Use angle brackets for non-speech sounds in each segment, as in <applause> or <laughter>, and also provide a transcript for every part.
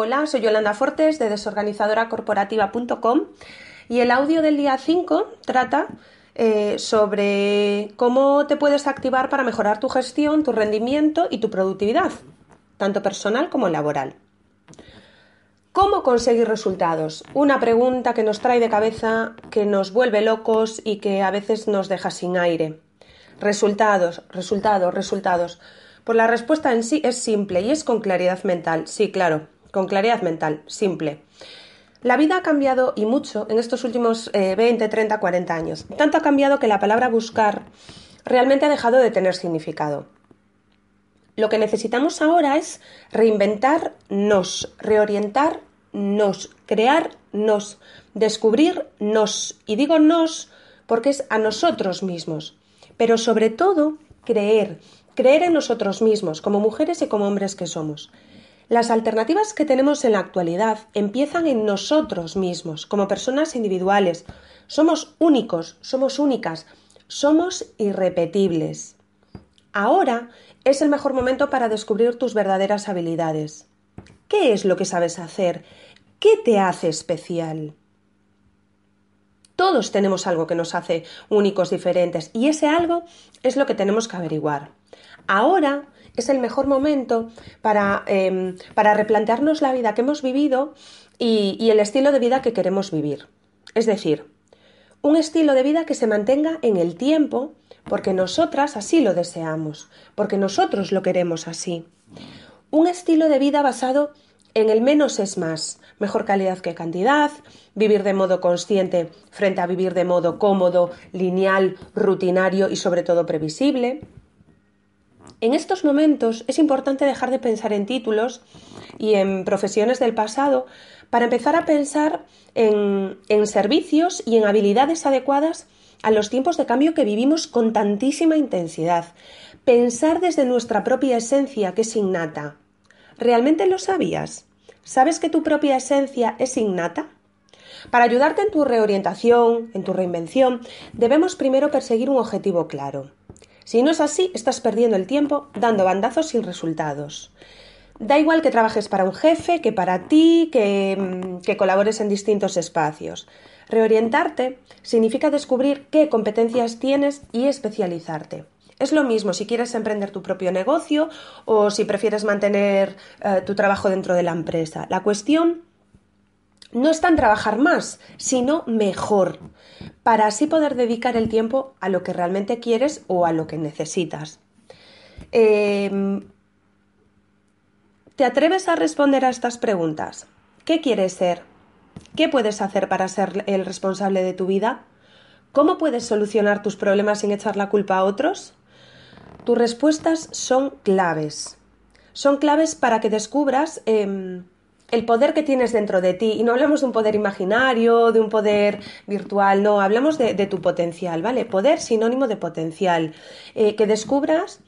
Hola, soy Yolanda Fortes de desorganizadoracorporativa.com y el audio del día 5 trata eh, sobre cómo te puedes activar para mejorar tu gestión, tu rendimiento y tu productividad, tanto personal como laboral. ¿Cómo conseguir resultados? Una pregunta que nos trae de cabeza, que nos vuelve locos y que a veces nos deja sin aire. Resultados, resultados, resultados. Pues la respuesta en sí es simple y es con claridad mental. Sí, claro, con claridad mental, simple. La vida ha cambiado y mucho en estos últimos 20, 30, 40 años. Tanto ha cambiado que la palabra buscar realmente ha dejado de tener significado. Lo que necesitamos ahora es reinventarnos, reorientarnos, crearnos, descubrirnos. Y digo nos porque es a nosotros mismos. Pero sobre todo, creer, creer en nosotros mismos, como mujeres y como hombres que somos. Las alternativas que tenemos en la actualidad empiezan en nosotros mismos, como personas individuales. Somos únicos, somos únicas, somos irrepetibles. Ahora es el mejor momento para descubrir tus verdaderas habilidades. ¿Qué es lo que sabes hacer? ¿Qué te hace especial? Todos tenemos algo que nos hace únicos, diferentes, y ese algo es lo que tenemos que averiguar. Ahora es el mejor momento para, em, para replantearnos la vida que hemos vivido y el estilo de vida que queremos vivir. Es decir, un estilo de vida que se mantenga en el tiempo porque nosotras así lo deseamos, porque nosotros lo queremos así. Un estilo de vida basado en el menos es más, mejor calidad que cantidad, vivir de modo consciente frente a vivir de modo cómodo, lineal, rutinario y sobre todo previsible. En estos momentos es importante dejar de pensar en títulos y en profesiones del pasado para empezar a pensar en, servicios y en habilidades adecuadas a los tiempos de cambio que vivimos con tantísima intensidad. Pensar desde nuestra propia esencia que es innata. ¿Realmente lo sabías? ¿Sabes que tu propia esencia es innata? Para ayudarte en tu reorientación, en tu reinvención, debemos primero perseguir un objetivo claro. Si no es así, estás perdiendo el tiempo dando bandazos sin resultados. Da igual que trabajes para un jefe, que para ti, que, mm, que, colabores en distintos espacios. Reorientarte significa descubrir qué competencias tienes y especializarte. Es lo mismo si quieres emprender tu propio negocio o si prefieres mantener eh, tu trabajo dentro de la empresa. La cuestión no está en trabajar más, sino mejor, para así poder dedicar el tiempo a lo que realmente quieres o a lo que necesitas. Eh, ¿Te atreves a responder a estas preguntas? ¿Qué quieres ser? ¿Qué puedes hacer para ser el responsable de tu vida? ¿Cómo puedes solucionar tus problemas sin echar la culpa a otros? Tus respuestas son claves. Son claves para que descubras eh, el poder que tienes dentro de ti. Y no hablamos de un poder imaginario, de un poder virtual, no, hablamos de, tu potencial, ¿vale? Poder sinónimo de potencial. Eh, que descubras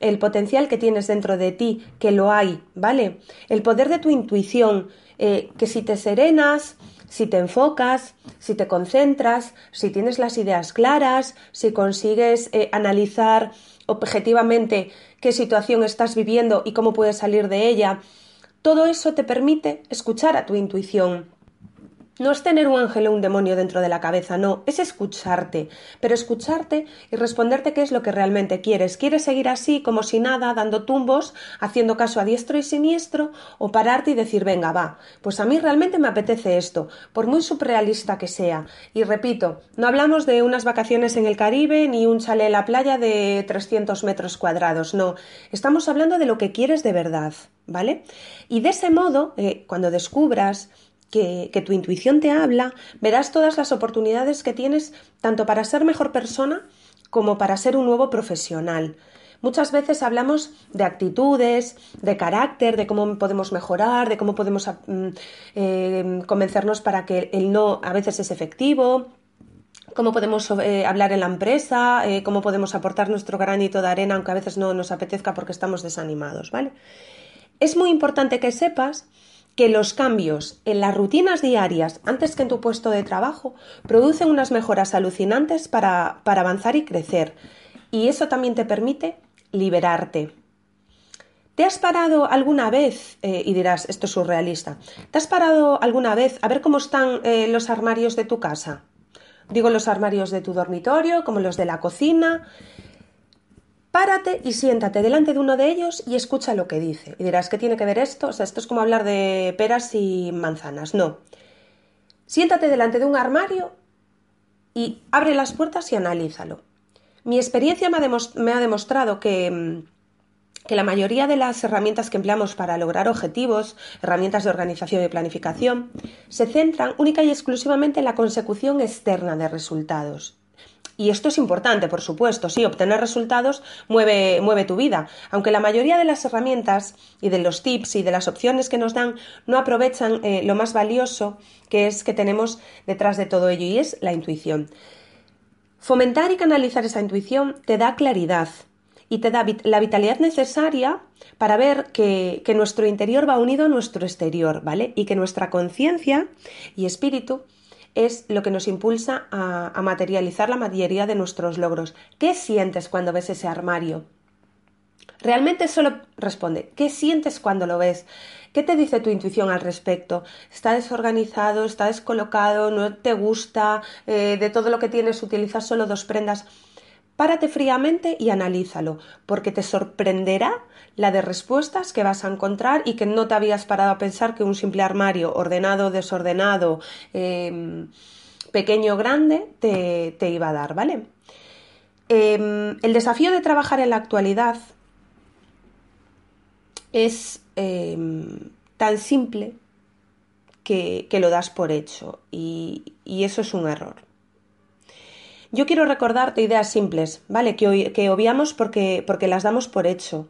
el potencial que tienes dentro de ti, que lo hay, ¿vale? El poder de tu intuición, eh, que si te serenas, si te enfocas, si te concentras, si tienes las ideas claras, si consigues eh, analizar objetivamente qué situación estás viviendo y cómo puedes salir de ella, todo eso te permite escuchar a tu intuición, no es tener un ángel o un demonio dentro de la cabeza, no, es escucharte, pero escucharte y responderte qué es lo que realmente quieres. ¿Quieres seguir así, como si nada, dando tumbos, haciendo caso a diestro y siniestro, o pararte y decir, venga, va, pues a mí realmente me apetece esto, por muy surrealista que sea? Y repito, no hablamos de unas vacaciones en el Caribe ni un chalet en la playa de 300 metros cuadrados, no, estamos hablando de lo que quieres de verdad, ¿vale? Y de ese modo, eh, cuando descubras que, tu intuición te habla, verás todas las oportunidades que tienes tanto para ser mejor persona como para ser un nuevo profesional. Muchas veces hablamos de actitudes, de carácter, de cómo podemos mejorar, de cómo podemos mm, eh, convencernos para que el no a veces es efectivo, cómo podemos eh, hablar en la empresa, eh, cómo podemos aportar nuestro granito de arena, aunque a veces no nos apetezca porque estamos desanimados, ¿vale? Es muy importante que sepas que los cambios en las rutinas diarias antes que en tu puesto de trabajo producen unas mejoras alucinantes para, avanzar y crecer. Y eso también te permite liberarte. ¿Te has parado alguna vez, eh, y dirás, esto es surrealista, ¿te has parado alguna vez a ver cómo están eh, los armarios de tu casa? Digo los armarios de tu dormitorio, como los de la cocina. Párate y siéntate delante de uno de ellos y escucha lo que dice. Y dirás, ¿qué tiene que ver esto? O sea, esto es como hablar de peras y manzanas. No. Siéntate delante de un armario y abre las puertas y analízalo. Mi experiencia me ha, demostrado que, mm, que la mayoría de las herramientas que empleamos para lograr objetivos, herramientas de organización y planificación, se centran única y exclusivamente en la consecución externa de resultados. Y esto es importante, por supuesto, sí, obtener resultados mueve, mueve, tu vida, aunque la mayoría de las herramientas y de los tips y de las opciones que nos dan no aprovechan eh, lo más valioso que es que tenemos detrás de todo ello y es la intuición. Fomentar y canalizar esa intuición te da claridad, y te da la vitalidad necesaria para ver que, nuestro interior va unido a nuestro exterior, ¿vale? Y que nuestra conciencia y espíritu es lo que nos impulsa a, a, materializar la mayoría de nuestros logros. ¿Qué sientes cuando ves ese armario? Realmente solo responde, ¿qué sientes cuando lo ves? ¿Qué te dice tu intuición al respecto? ¿Está desorganizado? ¿Está descolocado? ¿No te gusta? Eh, ¿De todo lo que tienes utilizas solo dos prendas? Párate fríamente y analízalo, porque te sorprenderá la de respuestas que vas a encontrar y que no te habías parado a pensar que un simple armario ordenado, desordenado, em, pequeño, grande, te, iba a dar, ¿vale? Em, el desafío de trabajar en la actualidad es em, tan simple que, lo das por hecho y eso es un error. Yo quiero recordarte ideas simples, ¿vale? Que, que obviamos porque, porque las damos por hecho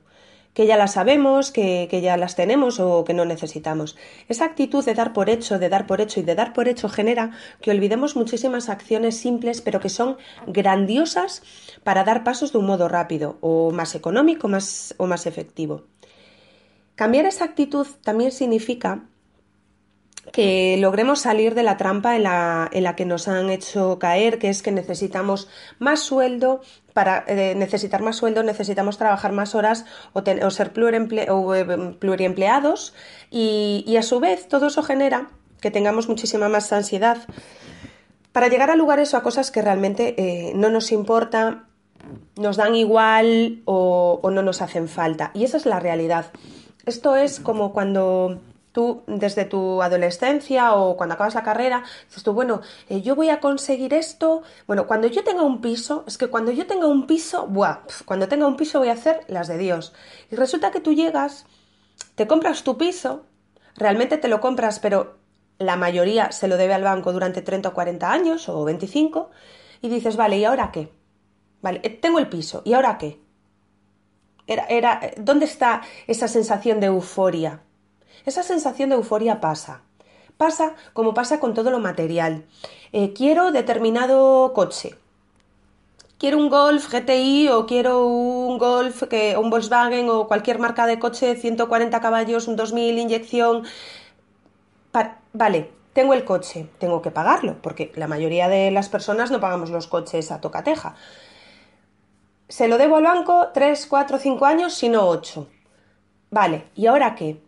que ya las sabemos, que, que, ya las tenemos o que no necesitamos. Esa actitud de dar por hecho, de dar por hecho y de dar por hecho genera que olvidemos muchísimas acciones simples pero que son grandiosas para dar pasos de un modo rápido o más económico más, o más efectivo. Cambiar esa actitud también significa que logremos salir de la trampa en la, en la, que nos han hecho caer, que es que necesitamos más sueldo. Para eh, necesitar más sueldo necesitamos trabajar más horas o, ser eh, pluriempleados y, a su vez todo eso genera que tengamos muchísima más ansiedad para llegar a lugares o a cosas que realmente eh, no nos importa, nos dan igual o no nos hacen falta. Y esa es la realidad. Esto es como cuando tú desde tu adolescencia o cuando acabas la carrera, dices tú, bueno, eh, yo voy a conseguir esto, bueno, cuando yo tenga un piso, es que cuando yo tenga un piso, buah, cuando tenga un piso voy a hacer las de Dios. Y resulta que tú llegas, te compras tu piso, realmente te lo compras, pero la mayoría se lo debe al banco durante 30 o 40 años o 25, y dices, vale, ¿y ahora qué? Vale, eh, tengo el piso, ¿y ahora qué? Era, era, ¿Dónde está esa sensación de euforia? Esa sensación de euforia pasa. Pasa como pasa con todo lo material. Eh, quiero determinado coche. Quiero un Golf GTI o quiero un Golf, que, un Volkswagen o cualquier marca de coche, 140 caballos, un 2000 inyección. vale, tengo el coche, tengo que pagarlo, porque la mayoría de las personas no pagamos los coches a tocateja. Se lo debo al banco 3, 4, 5 años, sino 8. Vale, ¿y ahora qué?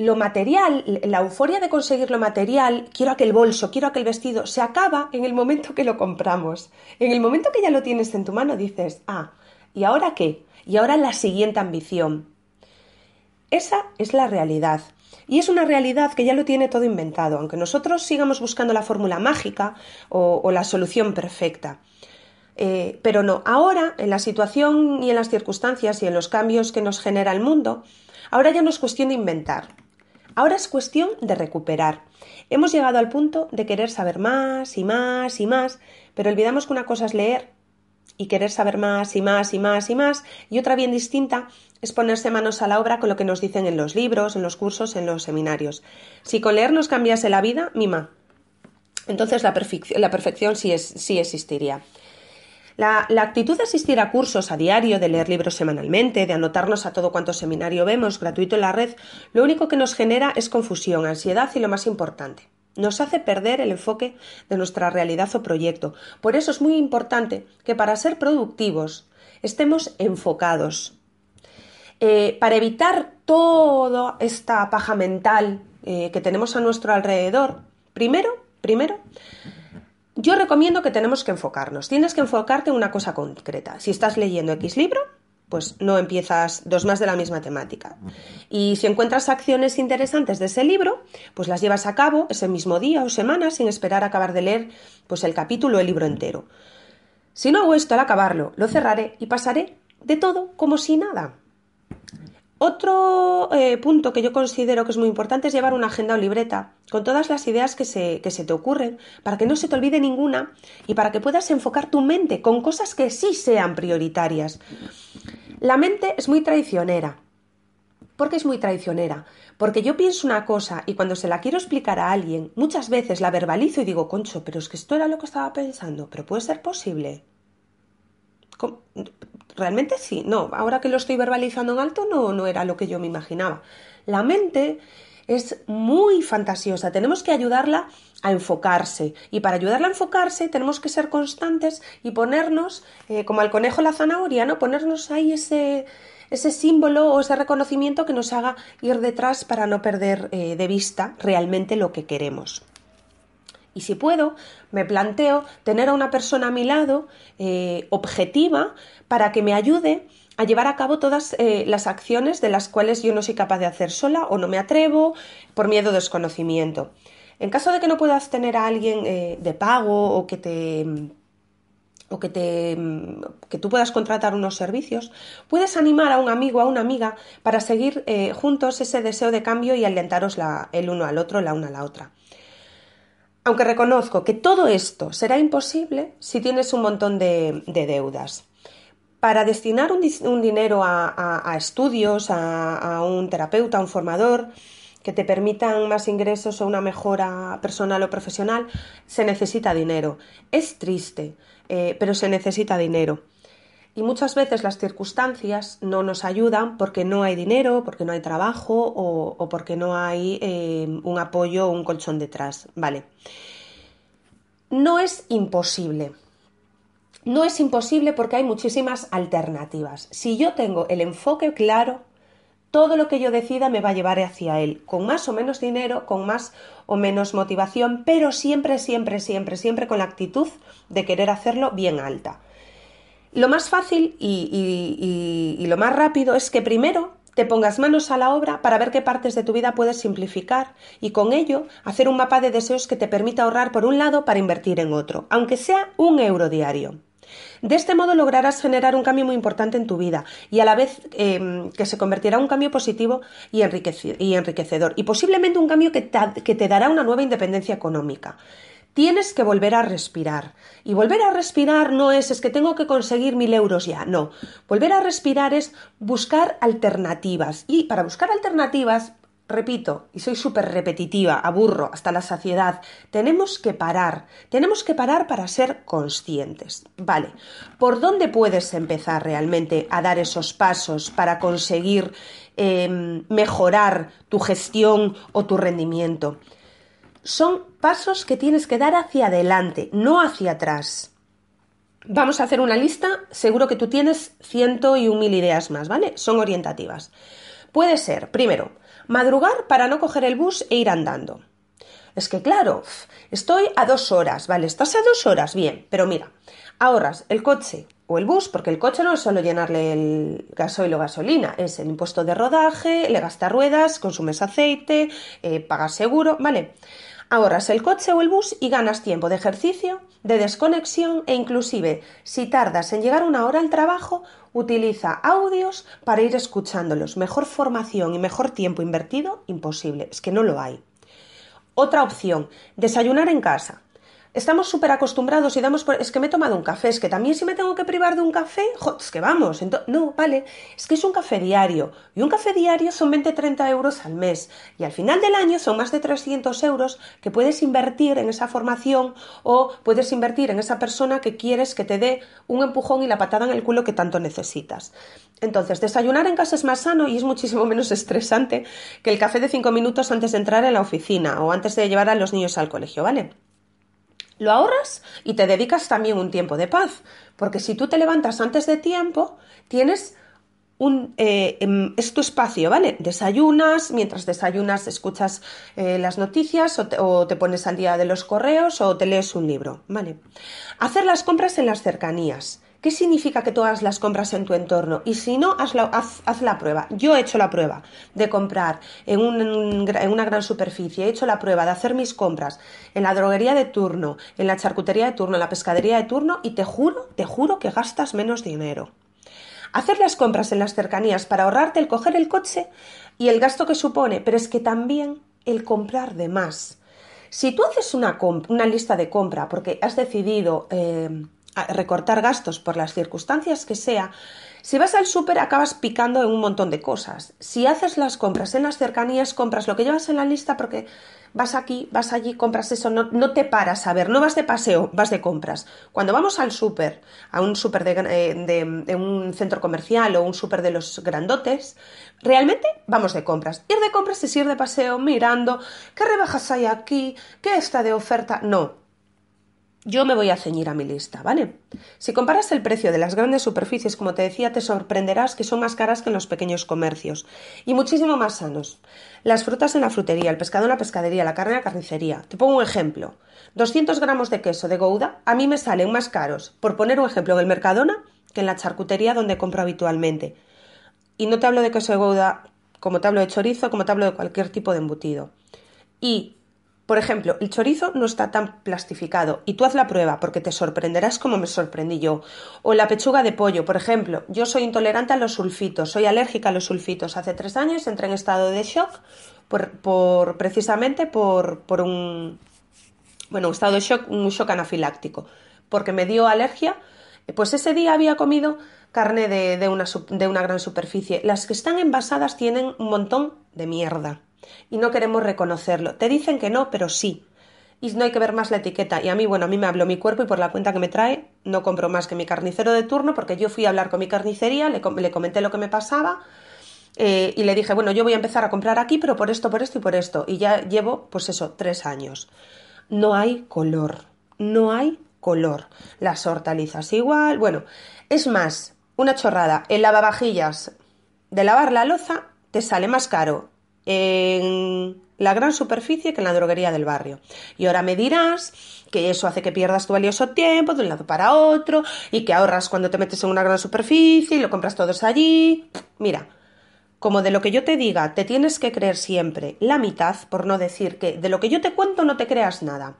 Lo material, la euforia de conseguir lo material, quiero aquel bolso, quiero aquel vestido, se acaba en el momento que lo compramos. En el momento que ya lo tienes en tu mano dices, ah, ¿y ahora qué? Y ahora la siguiente ambición. Esa es la realidad. Y es una realidad que ya lo tiene todo inventado, aunque nosotros sigamos buscando la fórmula mágica o, la solución perfecta. Eh, pero no, ahora, en la situación y en las circunstancias y en los cambios que nos genera el mundo, ahora ya no es cuestión de inventar, Ahora es cuestión de recuperar. Hemos llegado al punto de querer saber más y más y más, pero olvidamos que una cosa es leer y querer saber más y más y más y más, y otra bien distinta es ponerse manos a la obra con lo que nos dicen en los libros, en los cursos, en los seminarios. Si con leer nos cambiase la vida, mima. Entonces la, perfección sí, existiría. La, actitud de asistir a cursos a diario, de leer libros semanalmente, de anotarnos a todo cuanto seminario vemos gratuito en la red, lo único que nos genera es confusión, ansiedad y lo más importante, nos hace perder el enfoque de nuestra realidad o proyecto. Por eso es muy importante que para ser productivos estemos enfocados. eh, para evitar toda esta paja mental eh, que tenemos a nuestro alrededor, primero, primero, yo recomiendo que tenemos que enfocarnos. Tienes que enfocarte en una cosa concreta. Si estás leyendo X libro, pues no empiezas dos más de la misma temática. Y si encuentras acciones interesantes de ese libro, pues las llevas a cabo ese mismo día o semana sin esperar a acabar de leer pues el capítulo o el libro entero. Si no hago esto al acabarlo, lo cerraré y pasaré de todo como si nada. Otro eh, punto que yo considero que es muy importante es llevar una agenda o libreta con todas las ideas que se, que se te ocurren para que no se te olvide ninguna y para que puedas enfocar tu mente con cosas que sí sean prioritarias. La mente es muy traicionera. ¿Por qué es muy traicionera? Porque yo pienso una cosa y cuando se la quiero explicar a alguien, muchas veces la verbalizo y digo, concho, pero es que esto era lo que estaba pensando, pero puede ser posible. Realmente sí, no, ahora que lo estoy verbalizando en alto no, no era lo que yo me imaginaba. La mente es muy fantasiosa, tenemos que ayudarla a enfocarse y para ayudarla a enfocarse tenemos que ser constantes y ponernos, eh, como al conejo la zanahoria, ¿no? ponernos ahí ese, ese símbolo o ese reconocimiento que nos haga ir detrás para no perder eh, de vista realmente lo que queremos. Y si puedo, me planteo tener a una persona a mi lado eh, objetiva para que me ayude a llevar a cabo todas eh, las acciones de las cuales yo no soy capaz de hacer sola o no me atrevo por miedo o desconocimiento. En caso de que no puedas tener a alguien eh, de pago o que te o que te que tú puedas contratar unos servicios, puedes animar a un amigo a una amiga para seguir juntos ese deseo de cambio y alentaros el uno al otro, la una a la otra. Aunque reconozco que todo esto será imposible si tienes un montón de, deudas. Para destinar un, dinero a, estudios, a, un terapeuta, a un formador, que te permitan más ingresos o una mejora personal o profesional, se necesita dinero. Es triste, eh, pero se necesita dinero. Y muchas veces las circunstancias no nos ayudan porque no hay dinero, porque no hay trabajo o, porque no hay eh, un apoyo o un colchón detrás. Vale. No es imposible. No es imposible porque hay muchísimas alternativas. Si yo tengo el enfoque claro, todo lo que yo decida me va a llevar hacia él, con más o menos dinero, con más o menos motivación, pero siempre, siempre, siempre, siempre con la actitud de querer hacerlo bien alta. Lo más fácil y, lo más rápido es que primero te pongas manos a la obra para ver qué partes de tu vida puedes simplificar y con ello hacer un mapa de deseos que te permita ahorrar por un lado para invertir en otro, aunque sea un euro diario. De este modo lograrás generar un cambio muy importante en tu vida y a la vez em, que se convertirá en un cambio positivo y, enriquecedor y posiblemente un cambio que te dará una nueva independencia económica tienes que volver a respirar. Y volver a respirar no es es que tengo que conseguir mil euros ya, no. Volver a respirar es buscar alternativas. Y para buscar alternativas, repito, y soy súper repetitiva, aburro hasta la saciedad, tenemos que parar. Tenemos que parar para ser conscientes. Vale, ¿por dónde puedes empezar realmente a dar esos pasos para conseguir em, mejorar tu gestión o tu rendimiento? Son pasos que tienes que dar hacia adelante, no hacia atrás. Vamos a hacer una lista, seguro que tú tienes ciento y un mil ideas más, ¿vale? Son orientativas. Puede ser, primero, madrugar para no coger el bus e ir andando. Es que claro, estoy a dos horas, ¿vale? Estás a dos horas, bien, pero mira, ahorras el coche o el bus, porque el coche no es solo llenarle el gasoil o gasolina, es el impuesto de rodaje, le gasta ruedas, consumes aceite, eh, pagas seguro, ¿vale? Ahorras el coche o el bus y ganas tiempo de ejercicio, de desconexión e inclusive si tardas en llegar una hora al trabajo, utiliza audios para ir escuchándolos. Mejor formación y mejor tiempo invertido, imposible, es que no lo hay. Otra opción, desayunar en casa. Estamos súper acostumbrados y damos por... Es que me he tomado un café, es que también si me tengo que privar de un café, es que vamos, no, vale, es que es un café diario y un café diario son 20-30 euros al mes y al final del año son más de 300 euros que puedes invertir en esa formación o puedes invertir en esa persona que quieres que te dé un empujón y la patada en el culo que tanto necesitas. Entonces, desayunar en casa es más sano y es muchísimo menos <laughs> estresante que el café de 5 minutos antes de entrar en la oficina o antes de llevar a los niños al colegio, ¿vale? Lo ahorras y te dedicas también un tiempo de paz, porque si tú te levantas antes de tiempo, tienes un, eh, em, es tu espacio, ¿vale? Desayunas, mientras desayunas escuchas eh, las noticias o te, o te, pones al día de los correos o te lees un libro, ¿vale? Hacer las compras en las cercanías. ¿Qué significa que tú hagas las compras en tu entorno? Y si no, haz la, prueba. Yo he hecho la prueba de comprar en, un, en, una gran superficie, he hecho la prueba de hacer mis compras en la droguería de turno, en la charcutería de turno, en la pescadería de turno y te juro, te juro que gastas menos dinero. Hacer las compras en las cercanías para ahorrarte el coger el coche y el gasto que supone, pero es que también el comprar de más. Si tú haces una, una lista de compra porque has decidido... Eh, recortar gastos por las circunstancias que sea, si vas al súper acabas picando en un montón de cosas. Si haces las compras en las cercanías, compras lo que llevas en la lista porque vas aquí, vas allí, compras eso, no, no te paras a ver, no vas de paseo, vas de compras. Cuando vamos al súper, a un súper de, eh, de, de, un centro comercial o un súper de los grandotes, realmente vamos de compras. Ir de compras es ir de paseo mirando qué rebajas hay aquí, qué está de oferta. No, yo me voy a ceñir a mi lista, ¿vale? Si comparas el precio de las grandes superficies, como te decía, te sorprenderás que son más caras que en los pequeños comercios y muchísimo más sanos. Las frutas en la frutería, el pescado en la pescadería, la carne en la carnicería. Te pongo un ejemplo. 200 gramos de queso de Gouda a mí me salen más caros, por poner un ejemplo, en el Mercadona que en la charcutería donde compro habitualmente. Y no te hablo de queso de Gouda como te hablo de chorizo, como te hablo de cualquier tipo de embutido. Y por ejemplo, el chorizo no está tan plastificado y tú haz la prueba porque te sorprenderás como me sorprendí yo. O la pechuga de pollo, por ejemplo, yo soy intolerante a los sulfitos, soy alérgica a los sulfitos. Hace tres años entré en estado de shock por, precisamente por, un, bueno, un estado de shock, un shock anafiláctico, porque me dio alergia. Pues ese día había comido carne de, una, de una gran superficie. Las que están envasadas tienen un montón de mierda y no queremos reconocerlo. Te dicen que no, pero sí. Y no hay que ver más la etiqueta. Y a mí, bueno, a mí me habló mi cuerpo y por la cuenta que me trae no compro más que mi carnicero de turno porque yo fui a hablar con mi carnicería, le, le comenté lo que me pasaba eh, y le dije, bueno, yo voy a empezar a comprar aquí, pero por esto, por esto y por esto. Y ya llevo, pues eso, tres años. No hay color. No hay color. Las hortalizas igual. Bueno, es más, una chorrada. El lavavajillas de lavar la loza te sale más caro en la gran superficie que en la droguería del barrio. Y ahora me dirás que eso hace que pierdas tu valioso tiempo de un lado para otro y que ahorras cuando te metes en una gran superficie y lo compras todos allí. Mira, como de lo que yo te diga te tienes que creer siempre la mitad, por no decir que de lo que yo te cuento no te creas nada.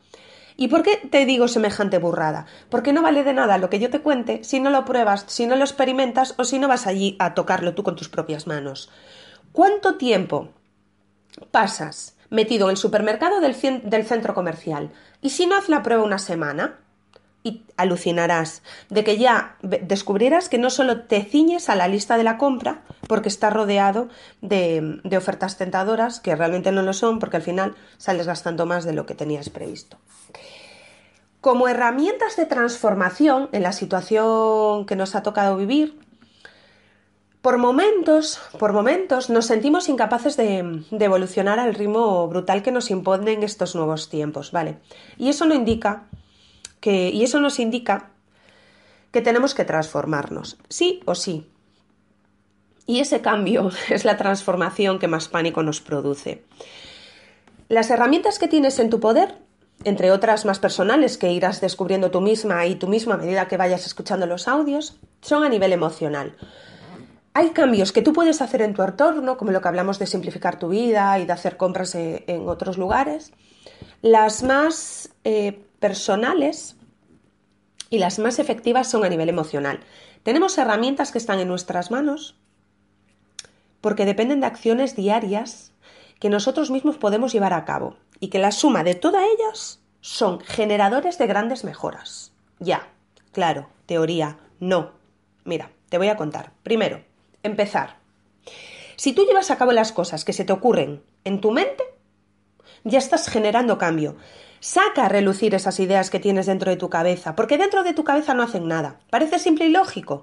¿Y por qué te digo semejante burrada? Porque no vale de nada lo que yo te cuente si no lo pruebas, si no lo experimentas o si no vas allí a tocarlo tú con tus propias manos. ¿Cuánto tiempo pasas metido en el supermercado del, centro comercial y si no haz la prueba una semana, y alucinarás de que ya descubrirás que no solo te ciñes a la lista de la compra, porque está rodeado de, de, ofertas tentadoras, que realmente no lo son, porque al final sales gastando más de lo que tenías previsto. Como herramientas de transformación en la situación que nos ha tocado vivir, por momentos, por momentos nos sentimos incapaces de, evolucionar al ritmo brutal que nos imponen estos nuevos tiempos, ¿vale? Y eso y eso nos indica que tenemos que transformarnos, sí o sí. Y ese cambio <laughs> es la transformación que más pánico nos produce. Las herramientas que tienes en tu poder, entre otras más personales que irás descubriendo tú misma y tú misma a medida que vayas escuchando los audios, son a nivel emocional. Hay cambios que tú puedes hacer en tu entorno, como lo que hablamos de simplificar tu vida y de hacer compras en otros lugares. Las más eh, personales y las más efectivas son a nivel emocional. Tenemos herramientas que están en nuestras manos porque dependen de acciones diarias que nosotros mismos podemos llevar a cabo y que la suma de todas ellas son generadores de grandes mejoras. Ya, claro, teoría, no. Mira, te voy a contar. Primero, Empezar. Si tú llevas a cabo las cosas que se te ocurren en tu mente, ya estás generando cambio. Saca a relucir esas ideas que tienes dentro de tu cabeza, porque dentro de tu cabeza no hacen nada. Parece simple y lógico,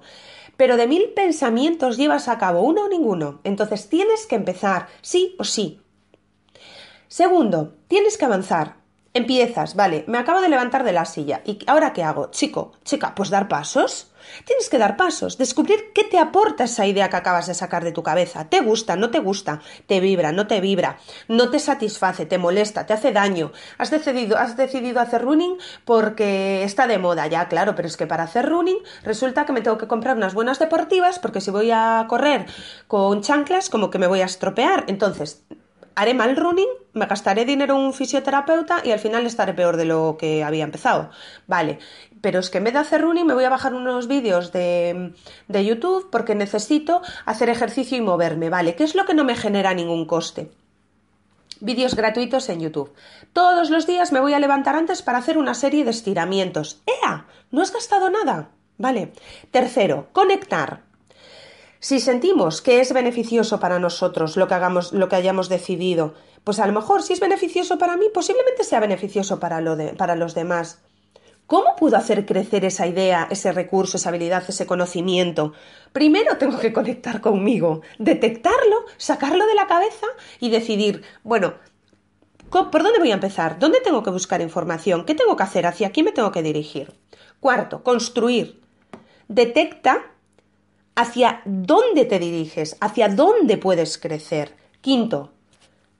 pero de mil pensamientos llevas a cabo uno o ninguno. Entonces tienes que empezar, sí o sí. Segundo, tienes que avanzar. Empiezas, vale, me acabo de levantar de la silla. ¿Y ahora qué hago? Chico, chica, pues dar pasos. Tienes que dar pasos, descubrir qué te aporta esa idea que acabas de sacar de tu cabeza. ¿Te gusta? ¿No te gusta? ¿Te vibra? ¿No te vibra? ¿No te satisface? ¿Te molesta? ¿Te hace daño? ¿Has decidido, has decidido hacer running porque está de moda? Ya, claro, pero es que para hacer running resulta que me tengo que comprar unas buenas deportivas porque si voy a correr con chanclas como que me voy a estropear. Entonces, haré mal running, me gastaré dinero en un fisioterapeuta y al final estaré peor de lo que había empezado. Vale, pero es que en vez de hacer running me voy a bajar unos vídeos de, de YouTube porque necesito hacer ejercicio y moverme. Vale, ¿qué es lo que no me genera ningún coste? Vídeos gratuitos en YouTube. Todos los días me voy a levantar antes para hacer una serie de estiramientos. ¡Ea! ¿No has gastado nada? Vale. Tercero, conectar. Si sentimos que es beneficioso para nosotros lo que hagamos, lo que hayamos decidido, pues a lo mejor si es beneficioso para mí, posiblemente sea beneficioso para, para los demás. ¿Cómo puedo hacer crecer esa idea, ese recurso, esa habilidad, ese conocimiento? Primero tengo que conectar conmigo, detectarlo, sacarlo de la cabeza y decidir, bueno, ¿por dónde voy a empezar? ¿Dónde tengo que buscar información? ¿Qué tengo que hacer? ¿Hacia quién me tengo que dirigir? Cuarto, construir. Detecta hacia dónde te diriges, hacia dónde puedes crecer. Quinto,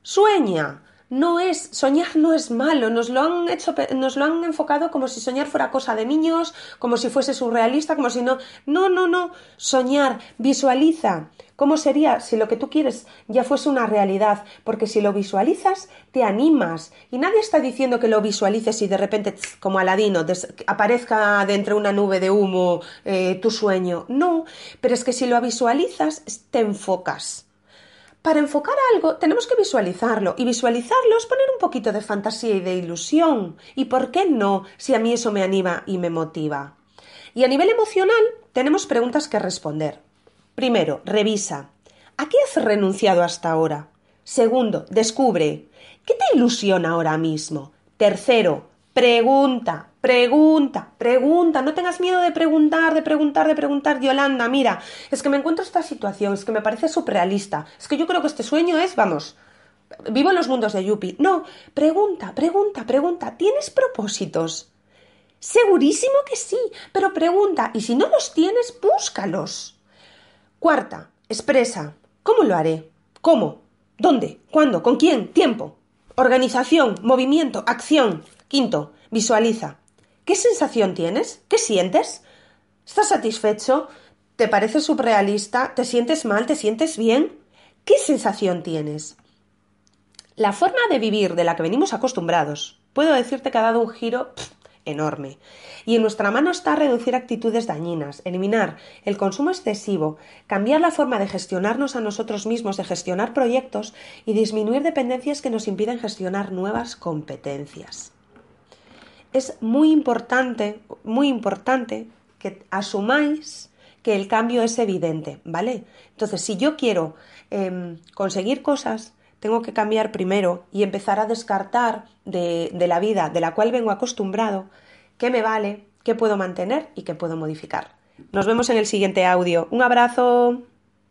sueña. No es, soñar no es malo, nos lo han hecho, nos lo han enfocado como si soñar fuera cosa de niños, como si fuese surrealista, como si no, no, no, no, soñar, visualiza, ¿Cómo sería si lo que tú quieres ya fuese una realidad? Porque si lo visualizas, te animas. Y nadie está diciendo que lo visualices y de repente, como Aladino, aparezca dentro de una nube de humo eh, tu sueño. No, pero es que si lo visualizas, te enfocas. Para enfocar algo tenemos que visualizarlo y visualizarlo es poner un poquito de fantasía y de ilusión. ¿Y por qué no si a mí eso me anima y me motiva? Y a nivel emocional tenemos preguntas que responder. Primero, revisa. ¿A qué has renunciado hasta ahora? Segundo, descubre. ¿Qué te ilusiona ahora mismo? Tercero, pregunta, pregunta, pregunta. No tengas miedo de preguntar, de preguntar, de preguntar. Yolanda, mira, es que me encuentro esta situación, es que me parece surrealista. Es que yo creo que este sueño es, vamos, vivo en los mundos de Yupi. No, pregunta, pregunta, pregunta. ¿Tienes propósitos? Segurísimo que sí, pero pregunta, y si no los tienes, búscalos. Cuarta, expresa. ¿Cómo lo haré? ¿Cómo? ¿Dónde? ¿Cuándo? ¿Con quién? Tiempo. Organización, movimiento, acción. Quinto, visualiza. ¿Qué sensación tienes? ¿Qué sientes? ¿Estás satisfecho? ¿Te parece surrealista? ¿Te sientes mal? ¿Te sientes bien? ¿Qué sensación tienes? La forma de vivir de la que venimos acostumbrados, puedo decirte que ha dado un giro enorme. Y en nuestra mano está reducir actitudes dañinas, eliminar el consumo excesivo, cambiar la forma de gestionarnos a nosotros mismos, de gestionar proyectos y disminuir dependencias que nos impiden gestionar nuevas competencias. Es muy importante, muy importante que asumáis que el cambio es evidente, ¿vale? Entonces, si yo quiero em, conseguir cosas, tengo que cambiar primero y empezar a descartar de, de la vida de la cual vengo acostumbrado qué me vale, qué puedo mantener y qué puedo modificar. Nos vemos en el siguiente audio. Un abrazo.